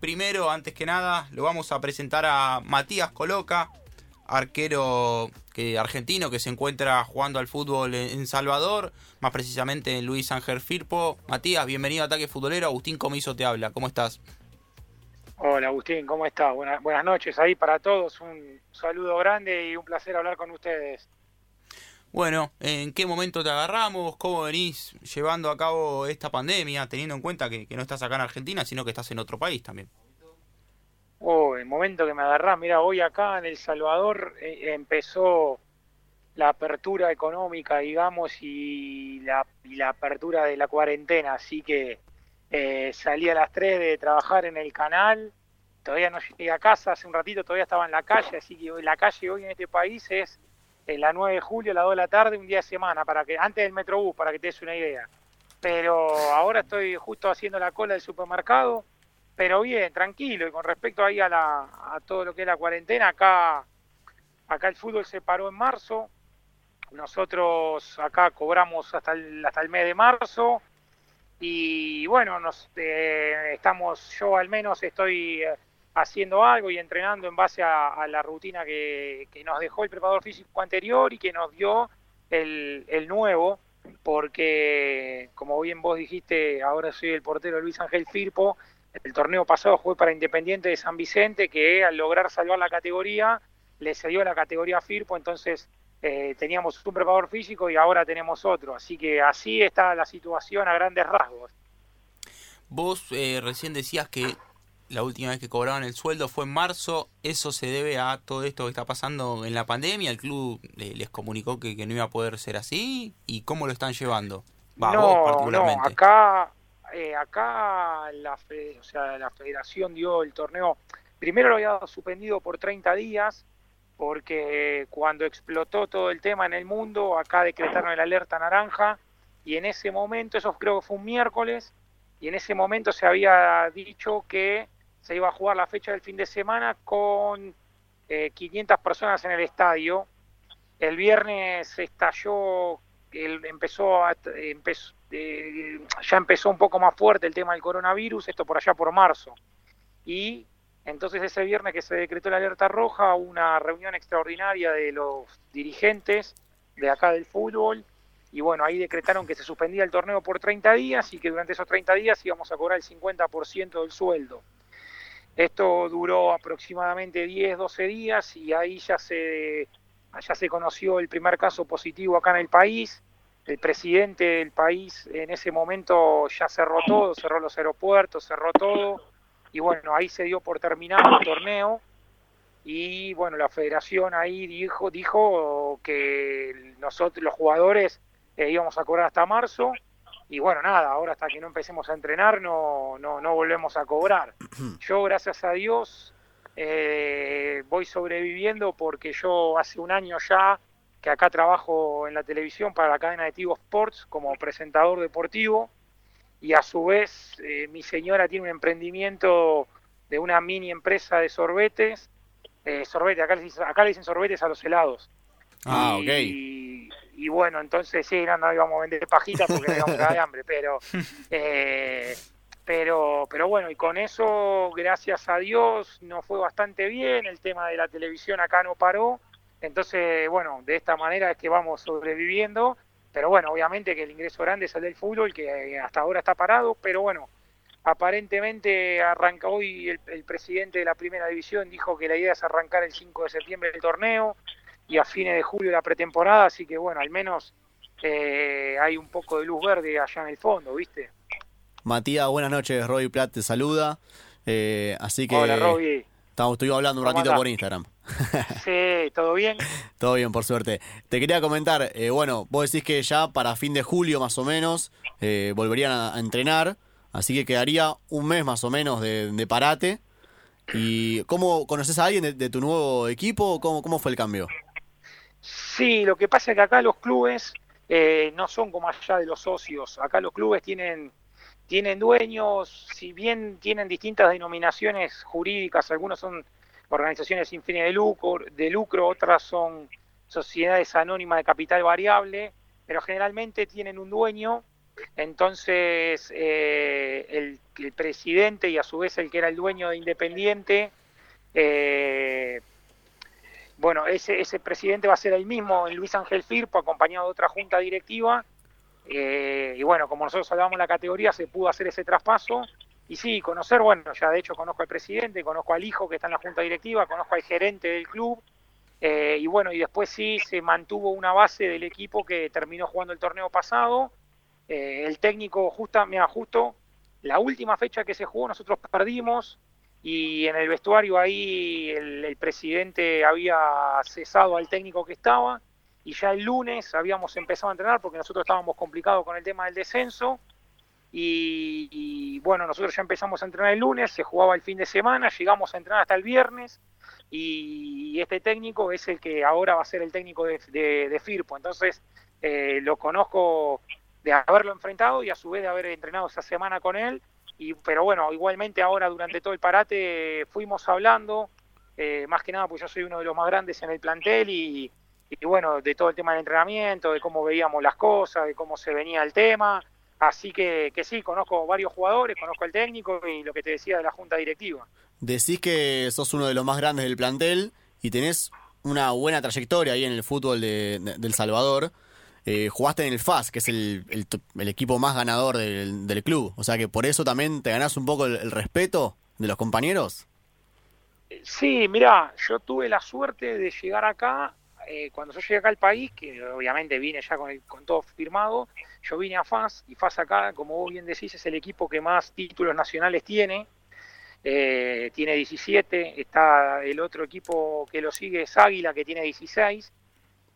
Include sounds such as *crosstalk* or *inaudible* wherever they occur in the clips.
primero, antes que nada, lo vamos a presentar a Matías Coloca, arquero que, argentino que se encuentra jugando al fútbol en, Salvador, más precisamente en Luis Ángel Firpo. Matías, bienvenido a Ataque Futbolero. Agustín Comiso te habla. ¿Cómo estás? Hola Agustín, ¿cómo estás? Buenas, buenas noches ahí para todos. Un saludo grande y un placer hablar con ustedes. Bueno, ¿en qué momento te agarramos? ¿Cómo venís llevando a cabo esta pandemia, teniendo en cuenta que, no estás acá en Argentina, sino que estás en otro país también? Oh, el momento que me agarrás, mira, hoy acá en El Salvador eh, empezó la apertura económica, digamos, y la, la, apertura de la cuarentena, así que eh, salí a las 3 de trabajar en el canal, todavía no llegué a casa, hace un ratito todavía estaba en la calle, así que la calle hoy en este país es la 9 de julio, a las 2 de la tarde, un día de semana, para que antes del Metrobús, para que te des una idea. Pero ahora estoy justo haciendo la cola del supermercado, pero bien, tranquilo. Y con respecto ahí a, la, a todo lo que es la cuarentena, acá, acá el fútbol se paró en marzo. Nosotros acá cobramos hasta el, hasta el mes de marzo. Y bueno, nos, eh, estamos, yo al menos estoy eh, haciendo algo y entrenando en base a, la rutina que, nos dejó el preparador físico anterior y que nos dio el, nuevo, porque como bien vos dijiste, ahora soy el portero Luis Ángel Firpo, el torneo pasado fue para Independiente de San Vicente, que al lograr salvar la categoría, le cedió la categoría Firpo, entonces eh, teníamos un preparador físico y ahora tenemos otro, así que así está la situación a grandes rasgos. Vos eh, recién decías que la última vez que cobraban el sueldo fue en marzo. ¿Eso se debe a todo esto que está pasando en la pandemia? ¿El club les comunicó que, no iba a poder ser así? ¿Y cómo lo están llevando? no, no, acá, eh, acá la, o sea, la federación dio el torneo. Primero lo había suspendido por 30 días, porque cuando explotó todo el tema en el mundo, acá decretaron el alerta naranja, y en ese momento, eso creo que fue un miércoles, y en ese momento se había dicho que se iba a jugar la fecha del fin de semana con 500 eh, personas en el estadio. El viernes estalló, el, empezó, eh, ya empezó un poco más fuerte el tema del coronavirus, esto por allá por marzo. Y entonces ese viernes que se decretó la alerta roja, una reunión extraordinaria de los dirigentes de acá del fútbol, y bueno, ahí decretaron que se suspendía el torneo por 30 días y que durante esos 30 días íbamos a cobrar el 50% del sueldo. Esto duró aproximadamente 10, 12 días y ahí ya se, ya se conoció el primer caso positivo acá en el país. El presidente del país en ese momento ya cerró todo, cerró los aeropuertos, cerró todo. Y bueno, ahí se dio por terminado el torneo. Y bueno, la federación ahí dijo, dijo que nosotros, los jugadores, eh, íbamos a cobrar hasta marzo y bueno, nada, ahora hasta que no empecemos a entrenar no, no, no volvemos a cobrar. *clears throat* Yo, gracias a Dios, eh, voy sobreviviendo porque yo hace un año ya que acá trabajo en la televisión para la cadena de Tigo Sports como presentador deportivo y a su vez eh, mi señora tiene un emprendimiento de una mini empresa de sorbetes, eh, sorbete, acá le, dicen, acá le dicen sorbetes a los helados. Ah, ok y bueno, entonces sí, no, no íbamos a vender pajitas porque íbamos a de hambre, pero, *laughs* eh, pero, pero bueno, y con eso, gracias a Dios, nos fue bastante bien, el tema de la televisión acá no paró, entonces, bueno, de esta manera es que vamos sobreviviendo, pero bueno, obviamente que el ingreso grande es el del fútbol, que hasta ahora está parado, pero bueno, aparentemente arranca hoy el, el presidente de la primera división, dijo que la idea es arrancar el 5 de septiembre el torneo, y a fines de julio la pretemporada, así que bueno, al menos eh, hay un poco de luz verde allá en el fondo, ¿viste? Matías, buenas noches, Robbie Platt te saluda. Eh, así que Hola, Robbie. Estamos, estuvimos hablando un ratito por Instagram. *laughs* Sí, ¿todo bien? todo bien, por suerte. Te quería comentar, eh, bueno, vos decís que ya para fin de julio más o menos volverían a, entrenar, así que quedaría un mes más o menos de, parate. ¿Y cómo conoces a alguien de, tu nuevo equipo? ¿Cómo, ¿Cómo fue el cambio? Sí, lo que pasa es que acá los clubes eh, no son como allá de los socios. Acá los clubes tienen, tienen dueños, si bien tienen distintas denominaciones jurídicas, algunos son organizaciones sin fines de lucro, de lucro, otras son sociedades anónimas de capital variable, pero generalmente tienen un dueño Entonces, eh, el, presidente y a su vez el que era el dueño de Independiente, eh, bueno, ese, ese presidente va a ser el mismo, Luis Ángel Firpo, acompañado de otra junta directiva. Eh, y bueno, como nosotros hablábamos en la categoría, se pudo hacer ese traspaso. Y sí, conocer, bueno, ya de hecho conozco al presidente, conozco al hijo que está en la junta directiva, conozco al gerente del club. y bueno, y después sí se mantuvo una base del equipo que terminó jugando el torneo pasado eh, el técnico, justa, me justo la última fecha que se jugó nosotros perdimos y en el vestuario ahí el, presidente había cesado al técnico que estaba y ya el lunes habíamos empezado a entrenar porque nosotros estábamos complicados con el tema del descenso y, bueno, nosotros ya empezamos a entrenar el lunes, se jugaba el fin de semana, llegamos a entrenar hasta el viernes y este técnico es el que ahora va a ser el técnico de, Firpo, entonces eh, lo conozco de haberlo enfrentado y a su vez de haber entrenado esa semana con él. Y, pero bueno, igualmente ahora durante todo el parate fuimos hablando, eh, más que nada pues yo soy uno de los más grandes en el plantel y, y, bueno, de todo el tema del entrenamiento, de cómo veíamos las cosas, de cómo se venía el tema. Así que, que sí, conozco varios jugadores, conozco al técnico y lo que te decía de la junta directiva. Decís que sos uno de los más grandes del plantel y tenés una buena trayectoria ahí en el fútbol de, de, del Salvador. Eh, jugaste en el FAS, que es el, equipo más ganador del, club. O sea que por eso también te ganás un poco el, respeto de los compañeros. Sí, mira, yo tuve la suerte de llegar acá. Eh, cuando yo llegué acá al país, que obviamente vine ya con, con todo firmado, yo vine a FAS y FAS acá, como vos bien decís, es el equipo que más títulos nacionales tiene. Eh, tiene 17, está el otro equipo que lo sigue es Águila, que tiene 16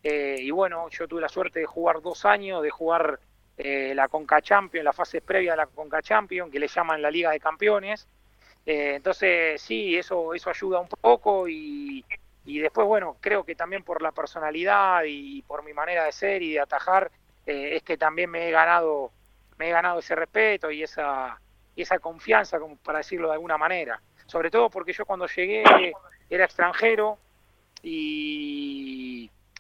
eh, y bueno, yo tuve la suerte de jugar dos años, de jugar eh, la Conca Champions, la fase previa a la Conca Champions, que le llaman la Liga de Campeones. Eh, entonces, sí, eso, eso ayuda un poco y, y, después, bueno, creo que también por la personalidad y, por mi manera de ser y de atajar, es que también me he ganado, me he ganado ese respeto y esa, y esa confianza, como para decirlo de alguna manera. Sobre todo porque yo cuando llegué era extranjero y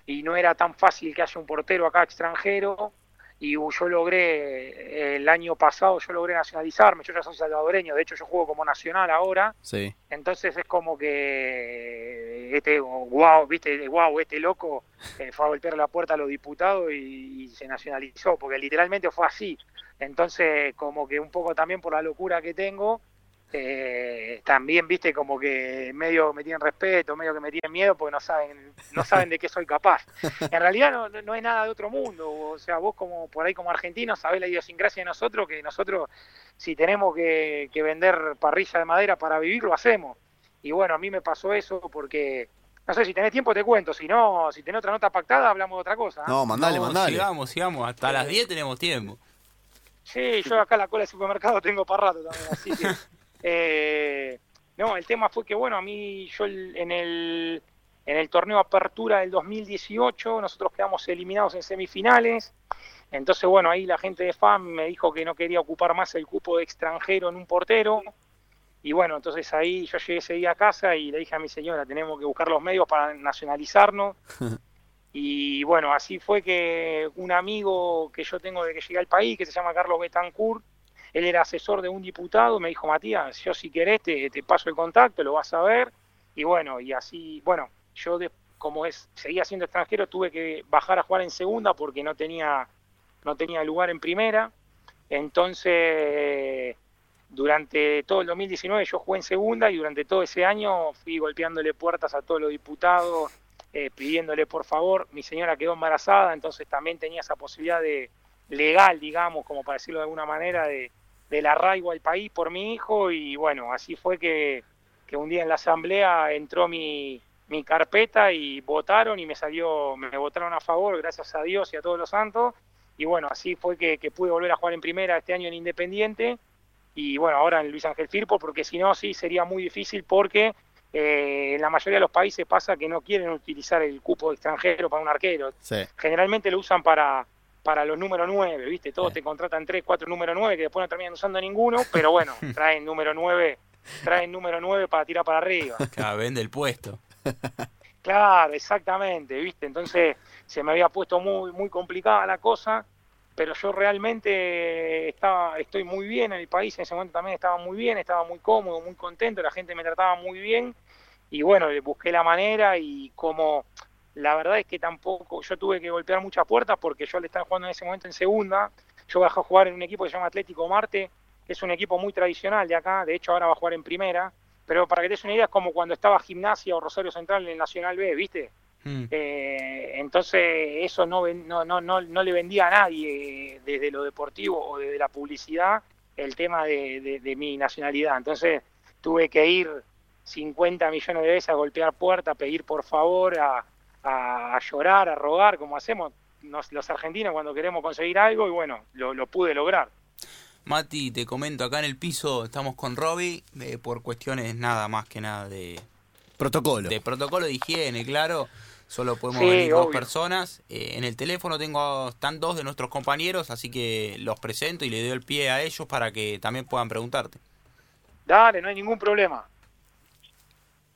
y no era tan fácil que haya un portero acá extranjero. Y yo logré el año pasado yo logré nacionalizarme. Yo ya soy salvadoreño de hecho yo juego como nacional ahora. Sí. entonces es como que este wow viste wow este loco eh, fue a golpear la puerta a los diputados y, se nacionalizó porque literalmente fue así. Entonces como que un poco también por la locura que tengo eh, también viste como que medio me tienen respeto, medio que me tienen miedo porque no saben, no *laughs* saben de qué soy capaz. En realidad no, no es nada de otro mundo, o sea, vos como por ahí como argentino sabés la idiosincrasia de nosotros, que nosotros si tenemos que, vender parrilla de madera para vivir, lo hacemos. Y bueno, a mí me pasó eso porque, no sé, si tenés tiempo te cuento, si no, si tenés otra nota pactada, hablamos de otra cosa. ¿eh? No, mandale, mandale. Sigamos, sigamos, hasta las 10 tenemos tiempo. Sí, yo acá la cola del supermercado tengo para rato también, así que... *laughs* Eh, no, el tema fue que, bueno, a mí, yo en el, en el torneo Apertura del 2018, nosotros quedamos eliminados en semifinales. Entonces, bueno, ahí la gente de FAM me dijo que no quería ocupar más el cupo de extranjero en un portero. Y bueno, entonces ahí yo llegué ese día a casa y le dije a mi señora, tenemos que buscar los medios para nacionalizarnos. *laughs* y bueno, así fue que un amigo que yo tengo de que llegué al país, que se llama Carlos Betancourt, él era asesor de un diputado, me dijo, Matías, yo si querés te, paso el contacto, lo vas a ver. Y bueno, y así, bueno, yo como es, seguía siendo extranjero, tuve que bajar a jugar en segunda porque no tenía, no tenía lugar en primera. Entonces, durante todo el 2019 yo jugué en segunda y durante todo ese año fui golpeándole puertas a todos los diputados, eh, pidiéndole por favor, mi señora quedó embarazada, entonces también tenía esa posibilidad de legal, digamos, como para decirlo de alguna manera, de, del arraigo al país por mi hijo y bueno, así fue que, un día en la asamblea entró mi, mi carpeta y votaron y me salió, me votaron a favor, gracias a Dios y a todos los santos. Y bueno, así fue que, pude volver a jugar en primera este año en Independiente y bueno, ahora en Luis Ángel Firpo, porque si no, sí sería muy difícil porque eh, en la mayoría de los países pasa que no quieren utilizar el cupo extranjero para un arquero. Generalmente lo usan para, para los número 9, ¿viste? Todos te contratan 3, 4 número 9 que después no terminan usando ninguno, pero bueno, *laughs* traen número 9, traen número 9 para tirar para arriba. *laughs* Claro, vende el puesto. Claro, exactamente, ¿viste? Entonces se me había puesto muy muy complicada la cosa pero yo realmente estaba, estoy muy bien en el país, en ese momento también estaba muy bien, estaba muy cómodo, muy contento, la gente me trataba muy bien y bueno, busqué la manera y como la verdad es que tampoco, yo tuve que golpear muchas puertas porque yo le estaba jugando en ese momento en segunda, yo bajé a jugar en un equipo que se llama Atlético Marte, que es un equipo muy tradicional de acá, de hecho ahora va a jugar en primera, pero para que te des una idea es como cuando estaba Gimnasia o Rosario Central en el Nacional B, ¿viste? Mm. Eh, entonces eso no, no, no, no, le vendía a nadie desde lo deportivo o desde la publicidad el tema de, mi nacionalidad. Entonces tuve que ir 50 millones de veces a golpear puertas, a pedir por favor, a, a, llorar, a rogar, como hacemos los argentinos cuando queremos conseguir algo y bueno, lo, pude lograr. Mati, te comento, acá en el piso estamos con Robbie eh, por cuestiones nada más que nada de... Protocolo. De protocolo de higiene, claro. Solo podemos venir dos personas. Eh, en el teléfono tengo están dos de nuestros compañeros, así que los presento y le doy el pie a ellos para que también puedan preguntarte. Dale, no hay ningún problema.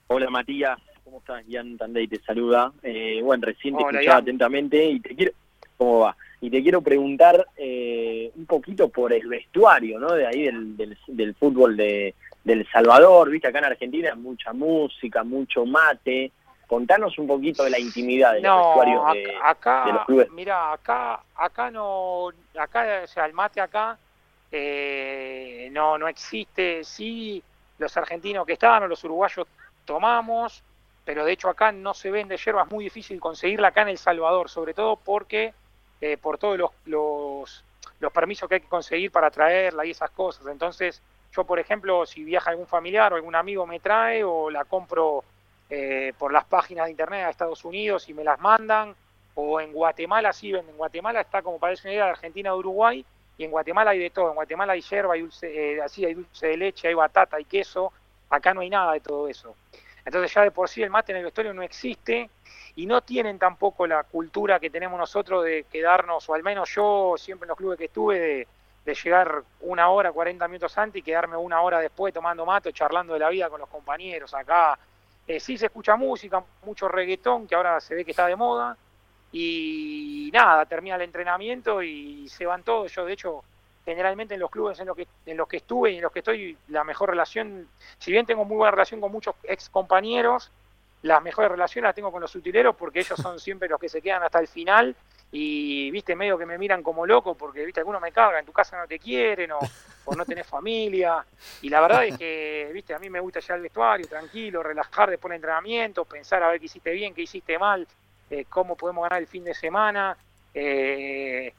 Hola Matías, ¿cómo estás? Ian Tandey te saluda. Eh, bueno, recién te escuchaba atentamente y te quiero... ¿Cómo va? Y te quiero preguntar eh, un poquito por el vestuario, ¿no? De ahí del, del, del fútbol de, del Salvador, viste, acá en Argentina mucha música, mucho mate, Contanos un poquito de la intimidad de los vestuarios de, acá, los clubes. Mira, acá, acá no, acá, o sea, el mate acá eh, no, no existe. Sí, los argentinos que están o los uruguayos tomamos, pero de hecho acá no se vende yerba, es muy difícil conseguirla acá en El Salvador, sobre todo porque eh, por todos los, los, los permisos que hay que conseguir para traerla y esas cosas. Entonces, yo, por ejemplo, si viaja algún familiar o algún amigo me trae o la compro eh, por las páginas de internet a Estados Unidos y me las mandan, o en Guatemala sí venden. En Guatemala está como parece una idea de Argentina de Uruguay, y en Guatemala hay de todo. En Guatemala hay yerba, hay dulce, eh, así hay dulce de leche, hay batata, hay queso. Acá no hay nada de todo eso. Entonces ya de por sí el mate en el vestuario no existe y no tienen tampoco la cultura que tenemos nosotros de quedarnos, o al menos yo siempre en los clubes que estuve, de, llegar una hora, 40 minutos antes y quedarme una hora después tomando mate, charlando de la vida con los compañeros. Acá eh, sí se escucha música, mucho reggaetón, que ahora se ve que está de moda. Y nada, termina el entrenamiento y se van todos. Yo, de hecho, generalmente en los clubes en los que, en los que estuve y en los que estoy, la mejor relación, si bien tengo muy buena relación con muchos ex compañeros, las mejores relaciones las tengo con los utileros porque ellos son *laughs* siempre los que se quedan hasta el final y viste medio que me miran como loco porque viste algunos me cagan, en tu casa no te quieren o, no tenés familia. Y la verdad es que viste a mí me gusta llegar al vestuario tranquilo, relajar después del entrenamiento, pensar a ver qué hiciste bien, qué hiciste mal, eh, cómo podemos ganar el fin de semana. Eh,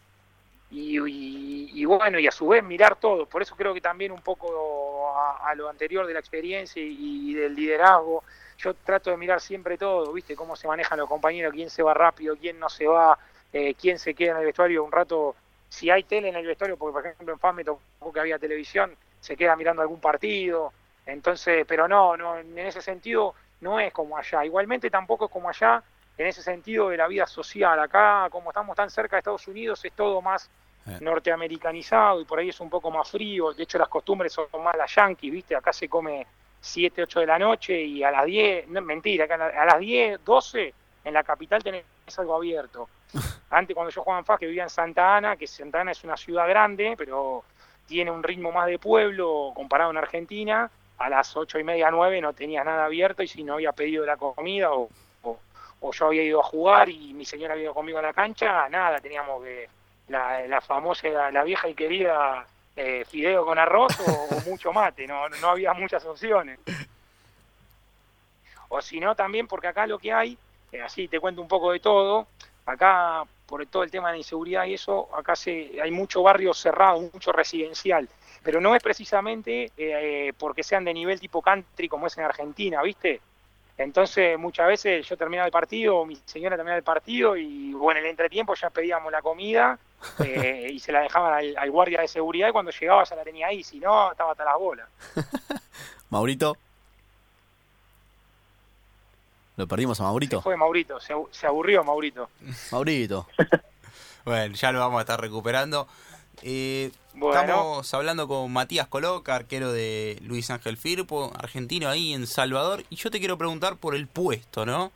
y, bueno y a su vez mirar todo, por eso creo que también un poco a, lo anterior de la experiencia y, y del liderazgo yo trato de mirar siempre todo, ¿viste? Cómo se manejan los compañeros, quién se va rápido, quién no se va, eh, quién se queda en el vestuario un rato, si hay tele en el vestuario, porque por ejemplo en FAM me que había televisión, se queda mirando algún partido, entonces, pero no, no, en ese sentido no es como allá, igualmente tampoco es como allá en ese sentido de la vida social, acá como estamos tan cerca de Estados Unidos es todo más eh. norteamericanizado y por ahí es un poco más frío, de hecho las costumbres son más las yankees, ¿viste? Acá se come 7, 8 de la noche y a las 10, no, mentira, acá a las 10, 12 en la capital tenés algo abierto. *laughs* Antes cuando yo jugaba en FAS, que vivía en Santa Ana, que Santa Ana es una ciudad grande, pero tiene un ritmo más de pueblo comparado en Argentina, a las ocho y media, nueve no tenías nada abierto y si no había pedido la comida o, o, yo había ido a jugar y mi señora había ido conmigo a la cancha, nada, teníamos que la, la famosa, la, vieja y querida eh, fideo con arroz o, *laughs* mucho mate, no, no había muchas opciones. O si no, también porque acá lo que hay, eh, así te cuento un poco de todo, Acá, por todo el tema de la inseguridad y eso, acá se, hay mucho barrio cerrado, mucho residencial. Pero no es precisamente eh, porque sean de nivel tipo country como es en Argentina, ¿viste? Entonces, muchas veces yo terminaba el partido, mi señora terminaba el partido y bueno, en el entretiempo ya pedíamos la comida *laughs* eh, y se la dejaban al, al, guardia de seguridad y cuando llegaba ya la tenía ahí, si no, estaba hasta las bolas. *laughs* Maurito. Lo perdimos a Maurito. fue Maurito, se, aburrió Maurito. Maurito. *laughs* bueno, ya lo vamos a estar recuperando. Eh, Estamos hablando con Matías Coloca, arquero de Luis Ángel Firpo, argentino ahí en Salvador. Y yo te quiero preguntar por el puesto, ¿no?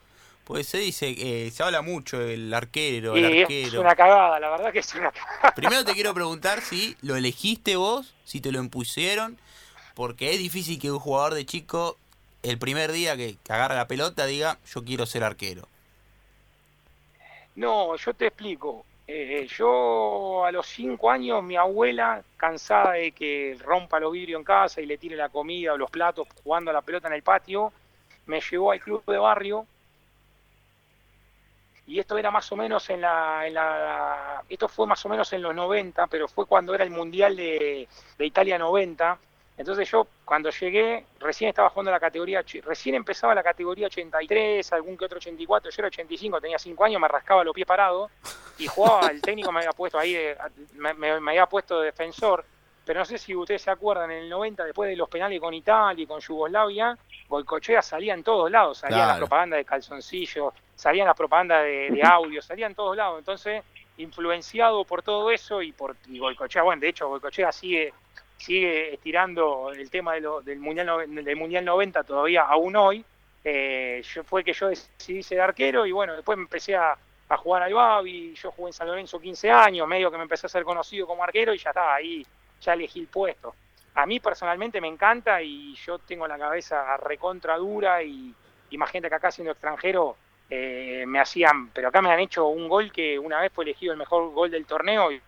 Pues se dice, eh, se habla mucho el arquero, el arquero. Es una cagada, la verdad que es una cagada. Primero te quiero *laughs* preguntar si lo elegiste vos, si te lo impusieron, porque es difícil que un jugador de chico el primer día que, agarra la pelota diga yo quiero ser arquero. No, yo te explico. Eh, yo a los cinco años, mi abuela, cansada de que rompa los vidrios en casa y le tire la comida o los platos jugando a la pelota en el patio, me llevó al club de barrio y esto era más o menos en la, en la, esto fue más o menos en los 90, pero fue cuando era el Mundial de, Italia 90. Entonces yo cuando llegué, recién estaba jugando la categoría, recién empezaba la categoría 83, algún que otro 84, yo era 85, tenía 5 años, me rascaba los pies parados y jugaba, el técnico me había puesto ahí, me, me, había puesto de defensor, pero no sé si ustedes se acuerdan, en el 90, después de los penales con Italia y con Yugoslavia, Boicochea salía en todos lados, salía la propaganda de calzoncillos, salían las propagandas de, *laughs* audio, salían en todos lados. Entonces, influenciado por todo eso y por y Boicochea, bueno, de hecho, Boicochea sigue sigue estirando el tema del, mundial del mundial 90 todavía aún hoy. Eh, fue que yo decidí ser arquero y bueno después me empecé a, jugar al Babi. Yo jugué en San Lorenzo 15 años medio que me empecé a ser conocido como arquero y ya estaba ahí ya elegí el puesto. A mí personalmente me encanta y yo tengo la cabeza recontra dura y imagínate que acá siendo extranjero eh, me hacían, pero acá me han hecho un gol que una vez fue elegido el mejor gol del torneo y,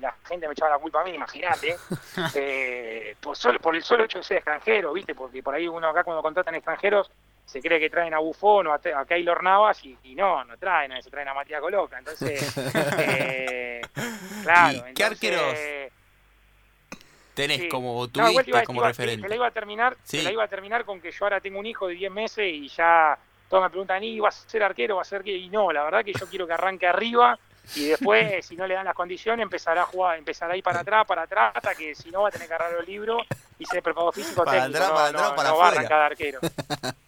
la gente me echaba la culpa a mí, imagínate, *laughs* eh, por, solo, por el solo hecho de ser extranjero, ¿viste? Porque por ahí uno acá cuando contratan extranjeros se cree que traen a Bufón o a, a Keylor Navas y, no, no traen, se traen a Matías Coloca. Entonces, *laughs* eh, claro. ¿Qué arqueros? tenés como tuviste como referente? Te la iba a terminar, la iba a terminar con que yo ahora tengo un hijo de 10 meses y ya todos me preguntan, ¿y vas a ser arquero? ¿Va a ser que Y no, la verdad que yo quiero que arranque arriba y después, *laughs* si no le dan las condiciones, empezará a jugar, empezará a ir para atrás, para atrás, hasta que si no va a tener que agarrar el libro y ser preparado físico para técnico. Atrás, no, para atrás, no, para no va a arrancar arquero.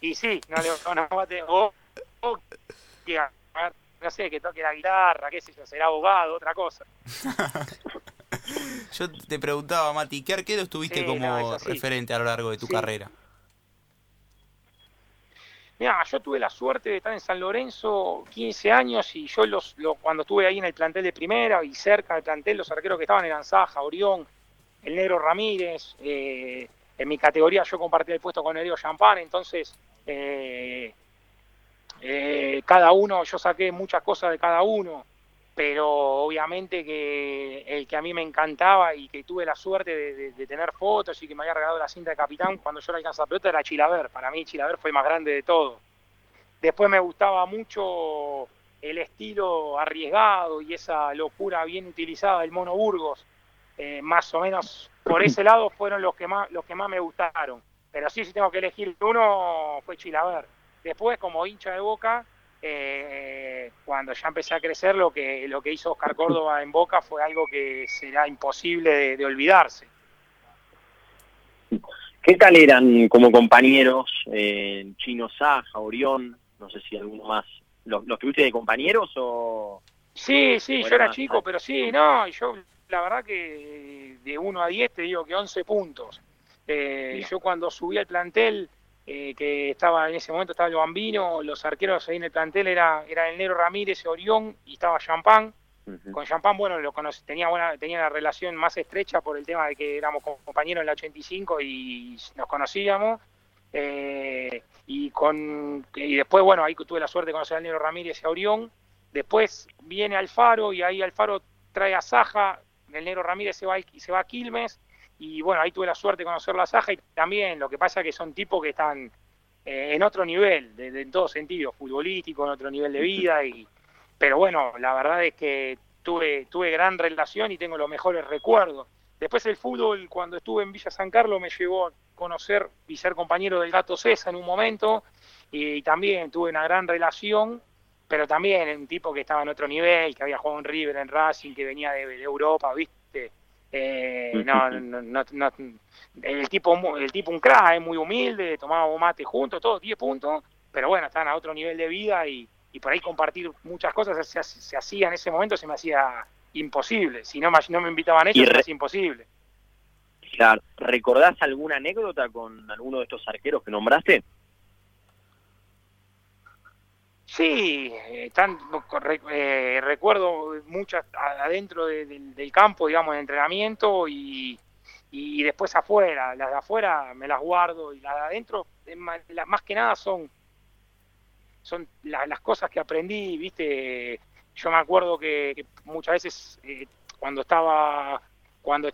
Y sí, no, le, no, va a tener, o, o no sé, que toque la guitarra, qué sé yo, será abogado, otra cosa. *laughs* yo te preguntaba, Mati, ¿qué arquero estuviste como referente a lo largo de tu carrera? Yo tuve la suerte de estar en San Lorenzo 15 años y yo los, cuando estuve ahí en el plantel de primera y cerca del plantel, los arqueros que estaban eran Saja, Orión, el Negro Ramírez. Eh, en mi categoría yo compartí el puesto con Erio Champán, entonces eh, eh, cada uno, yo saqué muchas cosas de cada uno pero obviamente que el que a mí me encantaba y que tuve la suerte de, tener fotos y que me había regalado la cinta de capitán cuando yo la alcanzé la pelota era Chilaver. Para mí Chilaver fue el más grande de todo. Después me gustaba mucho el estilo arriesgado y esa locura bien utilizada del Mono Burgos. Eh, más o menos por ese *clears throat* lado fueron los que más los que más me gustaron. Pero sí, si tengo que elegir uno, fue Chilaver. Después, como hincha de Boca, eh, cuando ya empecé a crecer, lo que, lo que hizo Oscar Córdoba en Boca fue algo que será imposible de, olvidarse. ¿Qué tal eran como compañeros eh, Chino Saja, Orión, no sé si alguno más? ¿Los, los tuviste de compañeros o...? Sí, sí, yo era chico, pero sí, no, yo la verdad que de 1 a 10 te digo que 11 puntos. Eh, yo cuando subí al plantel eh, que estaba en ese momento estaba el Bambino, los arqueros ahí en el plantel era, era el Negro Ramírez, Orión y estaba Champán. Con Champán, bueno, lo tenía buena, tenía una relación más estrecha por el tema de que éramos compañeros en la 85 y nos conocíamos. Eh, y con y después, bueno, ahí tuve la suerte de conocer al Negro Ramírez y a Orión. Después viene Alfaro y ahí Alfaro trae a Saja, el Negro Ramírez se va, se va a Quilmes y bueno, ahí tuve la suerte de conocer la Saja y también lo que pasa es que son tipos que están eh, en otro nivel, de, en todo sentido, futbolístico, en otro nivel de vida, y pero bueno, la verdad es que tuve, tuve gran relación y tengo los mejores recuerdos. Después el fútbol, cuando estuve en Villa San Carlos, me llevó a conocer y ser compañero del Gato César en un momento, y, también tuve una gran relación, pero también un tipo que estaba en otro nivel, que había jugado en River, en Racing, que venía de, de Europa, ¿viste? Eh, *laughs* no, no, no, el tipo el tipo un crack, es muy humilde, tomábamos mate juntos, todos 10 puntos, pero bueno, están a otro nivel de vida y, por ahí compartir muchas cosas se, se, hacía en ese momento, se me hacía imposible. Si no, no me invitaban ellos, era imposible. Claro. ¿Recordás alguna anécdota con alguno de estos arqueros que nombraste? Sí, eh, eh, recuerdo muchas adentro del campo, digamos, de entrenamiento y, y después afuera. Las de afuera me las guardo y las de adentro, más que nada son, son las cosas que aprendí, viste. Yo me acuerdo que, muchas veces eh, cuando estaba, cuando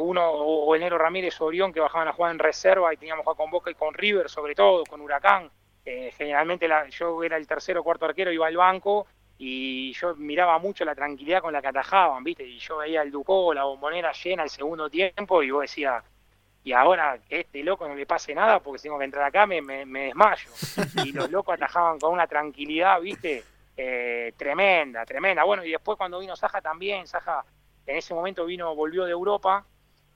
uno o Enero Ramírez o Orión que bajaban a jugar en reserva y teníamos que jugar con Boca y con River, sobre todo, con Huracán eh, generalmente la, yo era el tercero o cuarto arquero, iba al banco y yo miraba mucho la tranquilidad con la que atajaban, ¿viste? Y yo veía el Ducó, la bombonera llena el segundo tiempo y vos decías, y ahora que este loco no le pase nada porque tengo que entrar acá me, desmayo. Y los locos atajaban con una tranquilidad, ¿viste? Eh, tremenda, tremenda. Bueno, y después cuando vino Saja también, Saja en ese momento vino, volvió de Europa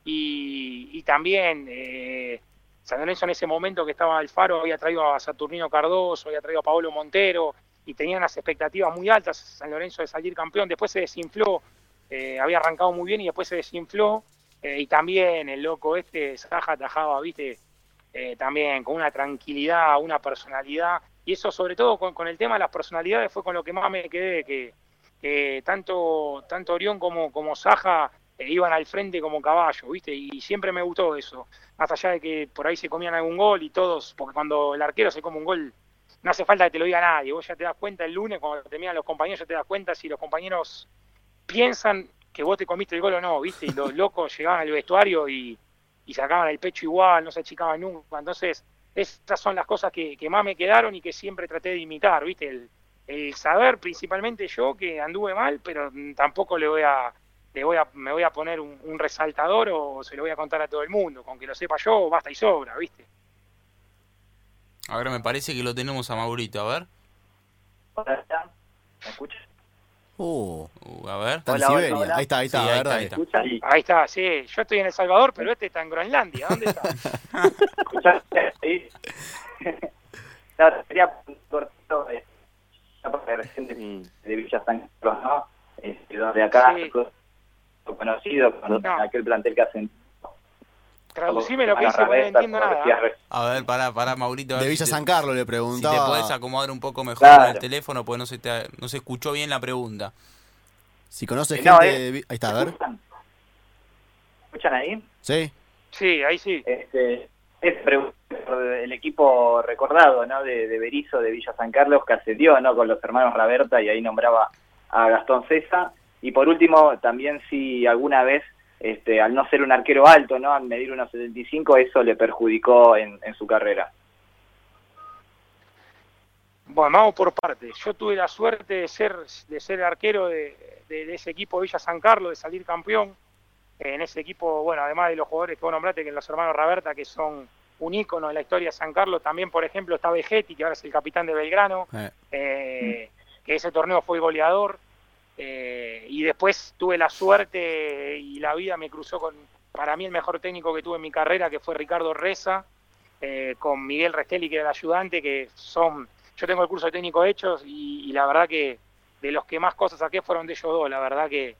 y, y también... Eh, San Lorenzo en ese momento que estaba Alfaro había traído a Saturnino Cardoso, había traído a Paolo Montero y tenía unas expectativas muy altas San Lorenzo de salir campeón. Después se desinfló, eh, había arrancado muy bien y después se desinfló. Eh, y también el loco este, Saja atajaba, viste, eh, también con una tranquilidad, una personalidad. Y eso sobre todo con, el tema de las personalidades fue con lo que más me quedé, que, tanto, tanto Orión como, como Saja iban al frente como caballo, ¿viste? Y siempre me gustó eso. Más allá de que por ahí se comían algún gol y todos, porque cuando el arquero se come un gol, no hace falta que te lo diga nadie. Vos ya te das cuenta el lunes, cuando te miran los compañeros, ya te das cuenta si los compañeros piensan que vos te comiste el gol o no, ¿viste? Y los *laughs* locos llegaban al vestuario y, y sacaban el pecho igual, no se achicaban nunca. Entonces, esas son las cosas que, que más me quedaron y que siempre traté de imitar, ¿viste? El, el saber, principalmente yo, que anduve mal, pero tampoco le voy a voy a, me voy a poner un, resaltador o se lo voy a contar a todo el mundo. Con que lo sepa yo, basta y sobra, ¿viste? Ahora me parece que lo tenemos a Maurito, a ver. ¿Me escuchas? Uh, uh, a ver. Ahí está, ahí está, ahí, está, ahí, está. sí. Yo estoy en El Salvador, pero este está en Groenlandia. ¿Dónde está? ¿Escuchaste? *laughs* Sí. no, quería cortito eh, de, de Villa San Carlos, ¿no? Este, donde acá sí conocido cuando aquel plantel que hacen. Traducime lo que dice, no entiendo nada. A ver, pará, pará, Maurito. De Villa San Carlos le preguntaba. Si te puedes acomodar un poco mejor el teléfono, porque no se, te, no se escuchó bien la pregunta. Si conoces gente... Ahí está, a ver. ¿Escuchan ahí? Sí. Sí, ahí sí. Este, es el equipo recordado, ¿no? De, de Berizo, de Villa San Carlos, que ascendió, ¿no? Con los hermanos Raberta y ahí nombraba a Gastón César. Y por último, también si alguna vez, este, al no ser un arquero alto, ¿no? al medir unos 75, eso le perjudicó en, su carrera. Bueno, vamos por partes. Yo tuve la suerte de ser, de ser arquero de, ese equipo Villa San Carlos, de salir campeón. En ese equipo, bueno, además de los jugadores que vos nombraste, que los hermanos Raberta, que son un ícono en la historia de San Carlos, también, por ejemplo, está Vegetti, que ahora es el capitán de Belgrano, eh. Eh, que ese torneo fue goleador. Eh, y después tuve la suerte y la vida me cruzó con, para mí, el mejor técnico que tuve en mi carrera, que fue Ricardo Reza, eh, con Miguel Restelli, que era el ayudante, que son, yo tengo el curso de técnico hechos y, la verdad que de los que más cosas saqué fueron de ellos dos, la verdad que,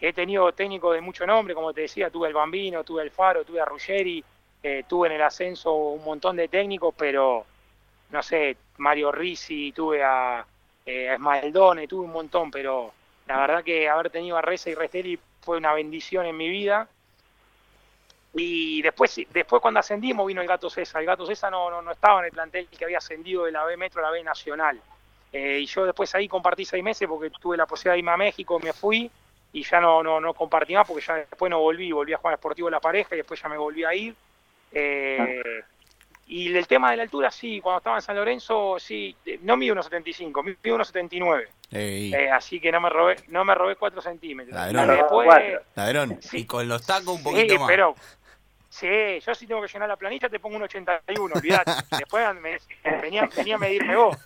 he tenido técnicos de mucho nombre, como te decía, tuve el Bambino, tuve el Faro, tuve a Ruggeri, eh, tuve en el ascenso un montón de técnicos, pero no sé, Mario Risi, tuve a, a Esmaldone, tuve un montón, pero la verdad que haber tenido a Reza y Restelli fue una bendición en mi vida. Y después, después cuando ascendimos vino el Gato César. El Gato César no, no, estaba en el plantel que había ascendido de la B Metro a la B Nacional. Eh, y yo después ahí compartí seis meses porque tuve la posibilidad de irme a México, me fui y ya no, no, no compartí más porque ya después no volví, volví a jugar Sportivo La Pareja y después ya me volví a ir. Eh, y el tema de la altura, sí, cuando estaba en San Lorenzo, sí, no mido 1,75, mido 1,79. Eh, así que no me robé no me robé 4 centímetros. Después, Y con los tacos un poquito sí, Pero, sí, yo sí tengo que llenar la planilla, te pongo un 81, olvidate. *laughs* Después me, venía, venía a medirme vos.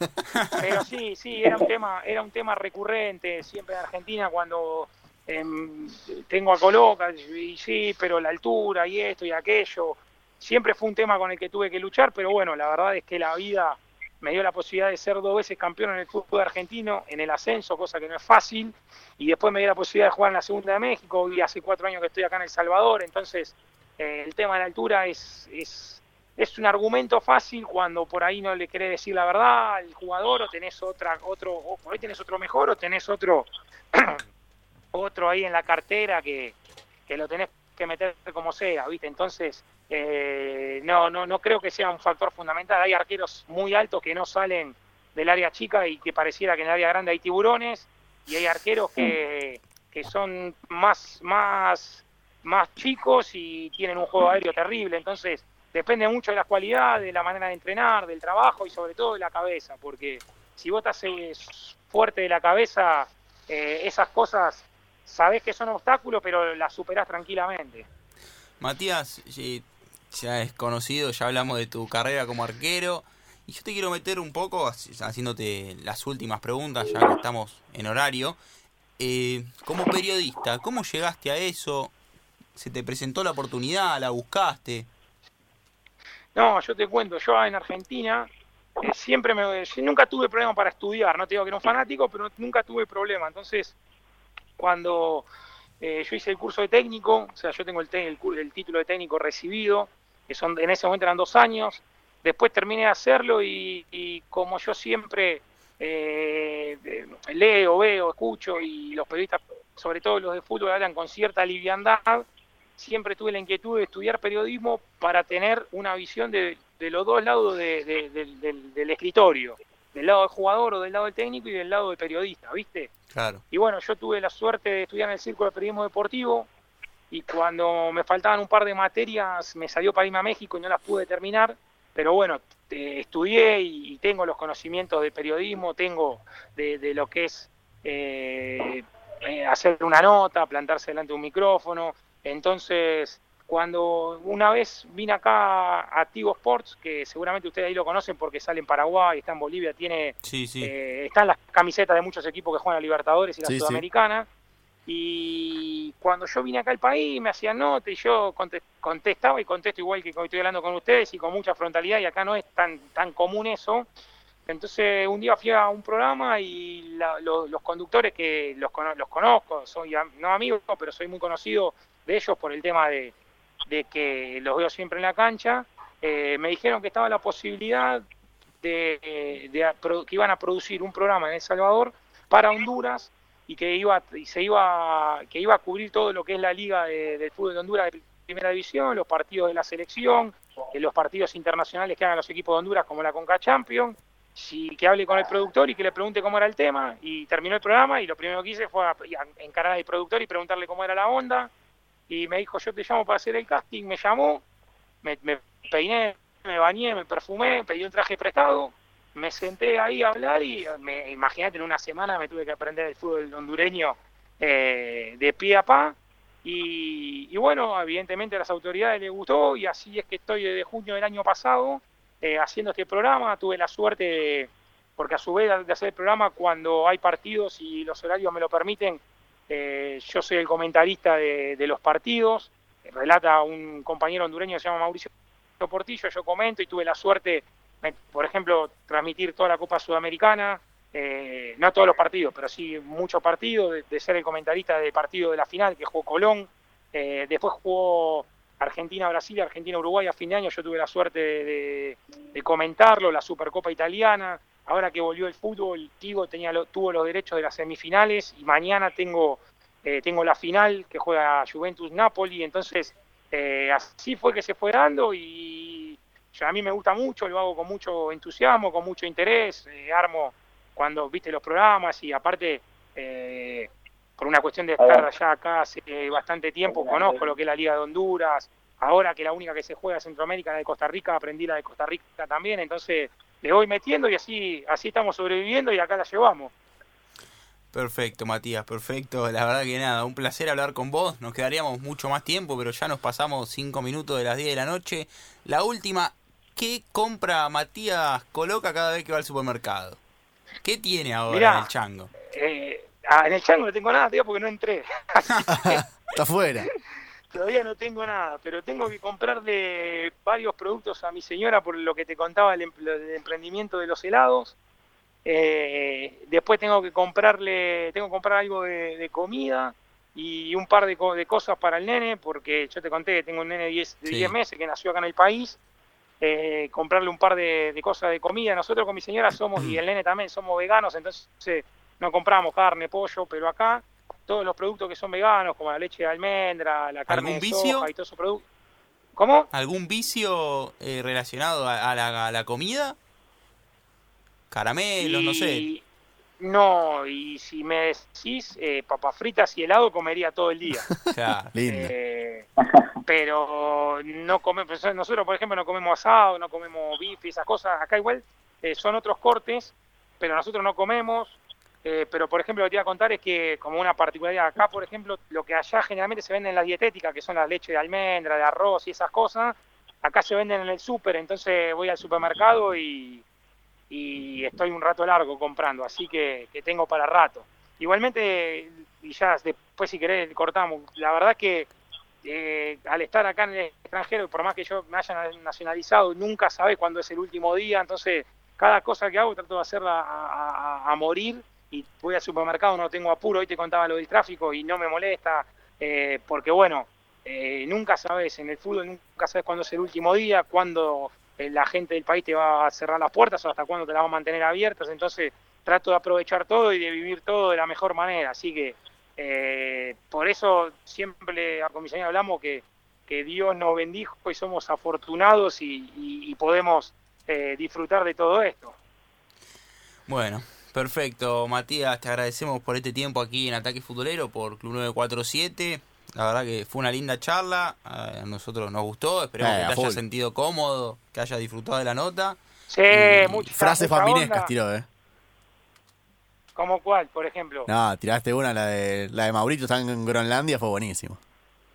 Pero sí, sí, era un tema, era un tema recurrente siempre en Argentina cuando em, tengo a Coloca, y sí, pero la altura y esto y aquello siempre fue un tema con el que tuve que luchar, pero bueno, la verdad es que la vida me dio la posibilidad de ser dos veces campeón en el fútbol argentino, en el ascenso, cosa que no es fácil, y después me dio la posibilidad de jugar en la Segunda de México, y hace cuatro años que estoy acá en El Salvador, entonces eh, el tema de la altura es, es, es un argumento fácil cuando por ahí no le querés decir la verdad al jugador o tenés otra, otro, o por ahí tenés otro mejor o tenés otro, *clears throat* otro ahí en la cartera que, que lo tenés que meter como sea, ¿viste? Entonces, eh, no, no, no creo que sea un factor fundamental. Hay arqueros muy altos que no salen del área chica y que pareciera que en el área grande hay tiburones, y hay arqueros que, que son más, más, más chicos y tienen un juego aéreo terrible. Entonces, depende mucho de las cualidades, de la manera de entrenar, del trabajo y sobre todo de la cabeza, porque si vos estás fuerte de la cabeza, eh, esas cosas sabés que son obstáculos, pero las superás tranquilamente. Matías, ya es conocido, ya hablamos de tu carrera como arquero. Y yo te quiero meter un poco, haciéndote las últimas preguntas, ya que estamos en horario. Eh, como periodista, ¿cómo llegaste a eso? ¿Se te presentó la oportunidad? ¿La buscaste? No, yo te cuento, yo en Argentina eh, siempre me... Nunca tuve problema para estudiar, no te digo que era un fanático, pero nunca tuve problema. Entonces, cuando eh, yo hice el curso de técnico, o sea, yo tengo el, el, título de técnico recibido, que son en ese momento eran dos años, después terminé de hacerlo y, como yo siempre eh, leo, veo, escucho y los periodistas, sobre todo los de fútbol, hablan con cierta liviandad, siempre tuve la inquietud de estudiar periodismo para tener una visión de, los dos lados del, escritorio, del lado del jugador o del lado del técnico y del lado del periodista, ¿viste? Claro. Y bueno, yo tuve la suerte de estudiar en el Círculo de Periodismo Deportivo y cuando me faltaban un par de materias me salió para irme a México y no las pude terminar, pero bueno, estudié y, tengo los conocimientos de periodismo, tengo de, lo que es eh, eh, hacer una nota, plantarse delante de un micrófono, entonces, cuando una vez vine acá a Tigo Sports, que seguramente ustedes ahí lo conocen porque sale en Paraguay, está en Bolivia, tiene eh, están las camisetas de muchos equipos que juegan a Libertadores y la Sudamericana. Y cuando yo vine acá al país me hacían nota y yo contestaba y contesto igual que estoy hablando con ustedes y con mucha frontalidad y acá no es tan, tan común eso. Entonces un día fui a un programa y los, conductores que los, los conozco, soy no amigos, pero soy muy conocido de ellos por el tema de, que los veo siempre en la cancha, eh, me dijeron que estaba la posibilidad de, que iban a producir un programa en El Salvador para Honduras y que iba y se iba que iba a cubrir todo lo que es la liga de, del fútbol de Honduras de primera división, los partidos de la selección, eh, los partidos internacionales que hagan los equipos de Honduras como la Conca Champions, si, que hable con el productor y que le pregunte cómo era el tema y terminó el programa y lo primero que hice fue encarar al productor y preguntarle cómo era la onda y me dijo, yo te llamo para hacer el casting, me llamó, me, peiné, me bañé, me perfumé, pedí un traje prestado, me senté ahí a hablar y me, imagínate, en una semana me tuve que aprender el fútbol hondureño eh, de pie a pa. Y, bueno, evidentemente a las autoridades les gustó y así es que estoy desde junio del año pasado eh, haciendo este programa. Tuve la suerte de, porque a su vez de hacer el programa cuando hay partidos y los horarios me lo permiten, eh, yo soy el comentarista de, los partidos, relata un compañero hondureño que se llama Mauricio Portillo, yo comento y tuve la suerte, por ejemplo, transmitir toda la Copa Sudamericana, eh, no todos los partidos, pero sí muchos partidos, de, ser el comentarista del partido de la final que jugó Colón, eh, después jugó Argentina-Brasil, Argentina-Uruguay a fin de año, yo tuve la suerte de, comentarlo, la Supercopa Italiana, ahora que volvió el fútbol, Tigo tenía tuvo los derechos de las semifinales y mañana tengo, eh, tengo la final que juega Juventus-Napoli, entonces así fue que se fue dando y a mí me gusta mucho, lo hago con mucho entusiasmo, con mucho interés, eh, armo cuando viste los programas y aparte por una cuestión de estar allá acá hace bastante tiempo, conozco lo que es la Liga de Honduras, ahora que la única que se juega en Centroamérica es de Costa Rica, aprendí la de Costa Rica también, entonces le voy metiendo y así, así estamos sobreviviendo y acá la llevamos. Perfecto, Matías, perfecto. La verdad que nada, un placer hablar con vos. Nos quedaríamos mucho más tiempo, pero ya nos pasamos cinco minutos de las 10 de la noche. La última, ¿qué compra Matías Coloca cada vez que va al supermercado? ¿Qué tiene ahora en el chango? Eh, ah, en el chango no tengo nada, tío, porque no entré. *laughs* *laughs* Está afuera. *laughs* Todavía no tengo nada, pero tengo que comprarle varios productos a mi señora por lo que te contaba el, emprendimiento de los helados. Eh, después tengo que comprarle, tengo que comprar algo de, comida y un par de, cosas para el nene, porque yo te conté que tengo un nene de 10, meses que nació acá en el país eh, comprarle un par de, cosas de comida. Nosotros con mi señora somos, y el nene también, somos veganos, entonces no compramos carne, pollo, pero acá todos los productos que son veganos, como la leche de almendra, la carne de soja y todos esos productos. ¿Cómo? ¿Algún vicio eh, relacionado a, la, comida? Caramelos, no sé. No, y si me decís eh, papas fritas y helado, comería todo el día. *laughs* eh, pero no comemos, nosotros por ejemplo no comemos asado, no comemos bife, esas cosas. Acá igual eh, son otros cortes, pero nosotros no comemos. Eh, pero, por ejemplo, lo que te iba a contar es que, como una particularidad acá, por ejemplo, lo que allá generalmente se vende en la dietética, que son la leche de almendra, de arroz y esas cosas, acá se venden en el súper, entonces voy al supermercado y, y estoy un rato largo comprando, así que, tengo para rato. Igualmente, y ya después si querés cortamos, la verdad que eh, al estar acá en el extranjero, por más que yo me haya nacionalizado, nunca sabes cuándo es el último día, entonces cada cosa que hago trato de hacerla a, morir y voy al supermercado, no tengo apuro, hoy te contaba lo del tráfico y no me molesta, eh, porque bueno, eh, nunca sabes, en el fútbol nunca sabes cuándo es el último día, cuándo la gente del país te va a cerrar las puertas o hasta cuándo te las va a mantener abiertas, entonces trato de aprovechar todo y de vivir todo de la mejor manera, así que por eso siempre a comisaría hablamos que, que Dios nos bendijo y somos afortunados y podemos disfrutar de todo esto. Bueno, Perfecto, Matías, te agradecemos por este tiempo aquí en Ataque Futbolero por Club 947. La verdad que fue una linda charla, a nosotros nos gustó, esperemos eh, que te haya sentido cómodo, que haya disfrutado de la nota. Sí, muchas Frases faminescas tiró, ¿eh? ¿Cómo cuál, por ejemplo? No, tiraste una, la de, la de Maurito, está en Groenlandia, fue buenísimo.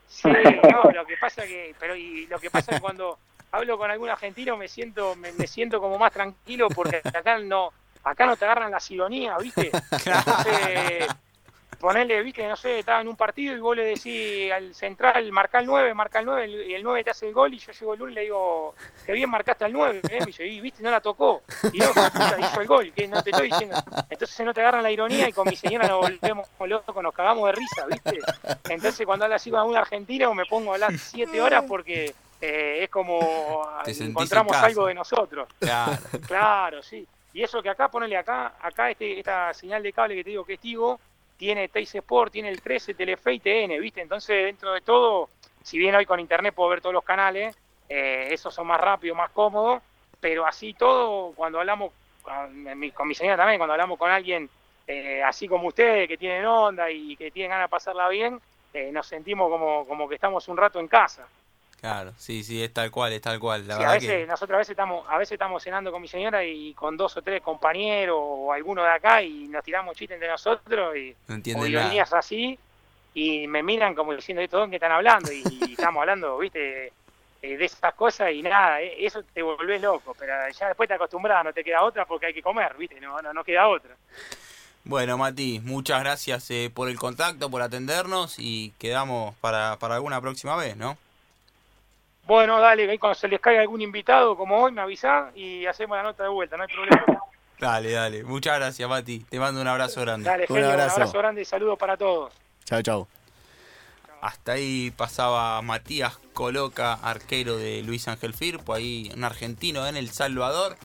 Sí, no, lo que pasa que, pero y lo que pasa es que cuando hablo con algún argentino me siento, me siento como más tranquilo porque acá no, acá no te agarran la sironía, ¿viste? *laughs* Entonces, ponele, ¿viste? No sé, estaba en un partido y vos le decís al central, marca el 9, marca el 9, y el 9 te hace el gol y yo llego el lunes y le digo, que bien marcaste al 9, ¿eh? Me dice, y viste, no la tocó. Y no, hizo el gol, que no te estoy diciendo. Entonces no te agarran la ironía y con mi señora nos volvemos locos, nos cagamos de risa, ¿viste? Entonces cuando habla así con algún argentino me pongo a hablar 7 horas porque... Eh, es como encontramos algo de nosotros. Claro. claro, sí. Y eso que acá, ponele acá, acá este, esta señal de cable que te digo que es Tigo, tiene Teis Sport, tiene el 13, Telefe y TN, ¿viste? Entonces, dentro de todo, si bien hoy con internet puedo ver todos los canales, eh, esos son más rápidos, más cómodos, pero así todo, cuando hablamos con mi, señora también, cuando hablamos con alguien eh, así como ustedes, que tienen onda y que tienen ganas de pasarla bien, eh, nos sentimos como, como que estamos un rato en casa. Claro, sí, sí, es tal cual, es tal cual. La a veces, nosotros a veces estamos, a veces estamos cenando con mi señora y con dos o tres compañeros o alguno de acá y nos tiramos chistes entre nosotros y no o ironías así y me miran como diciendo esto ¿de qué están hablando? Y, estamos hablando, viste, de esas cosas y nada, eh, eso te volvés loco, pero ya después te acostumbras, no te queda otra porque hay que comer, viste, no, no, no queda otra. Bueno, Mati, muchas gracias eh, por el contacto, por atendernos y quedamos para, para alguna próxima vez, ¿no? Bueno, dale, ahí cuando se les caiga algún invitado como hoy me avisa y hacemos la nota de vuelta, no hay problema. *laughs* Dale, dale. Muchas gracias, Mati. Te mando un abrazo grande. Dale, un, abrazo. un abrazo grande y saludos para todos. Chao, chao. Hasta ahí pasaba Matías Coloca, arquero de Luis Ángel Firpo, ahí un argentino en El Salvador.